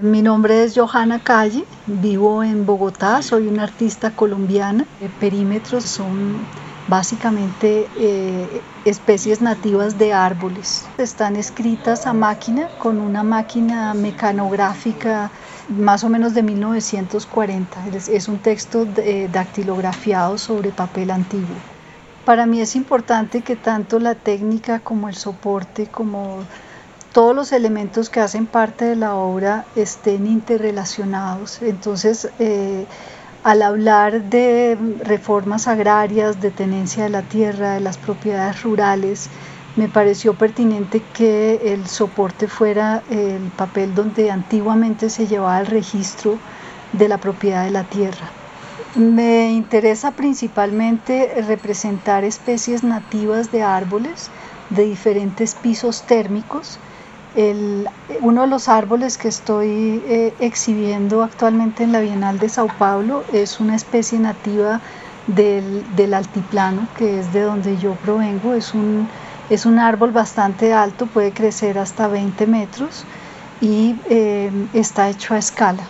Mi nombre es Johanna Calle, vivo en Bogotá, soy una artista colombiana. Perímetros son básicamente eh, especies nativas de árboles. Están escritas a máquina con una máquina mecanográfica más o menos de 1940. Es, un texto eh, dactilografiado sobre papel antiguo. Para mí es importante que tanto la técnica como el soporte, como todos los elementos que hacen parte de la obra estén interrelacionados. Entonces, eh, al hablar de reformas agrarias, de tenencia de la tierra, de las propiedades rurales, me pareció pertinente que el soporte fuera el papel donde antiguamente se llevaba el registro de la propiedad de la tierra. Me interesa principalmente representar especies nativas de árboles de diferentes pisos térmicos uno de los árboles que estoy eh, exhibiendo actualmente en la Bienal de Sao Paulo es una especie nativa del, altiplano, que es de donde yo provengo. Es un, es un árbol bastante alto, puede crecer hasta 20 metros y eh, está hecho a escala.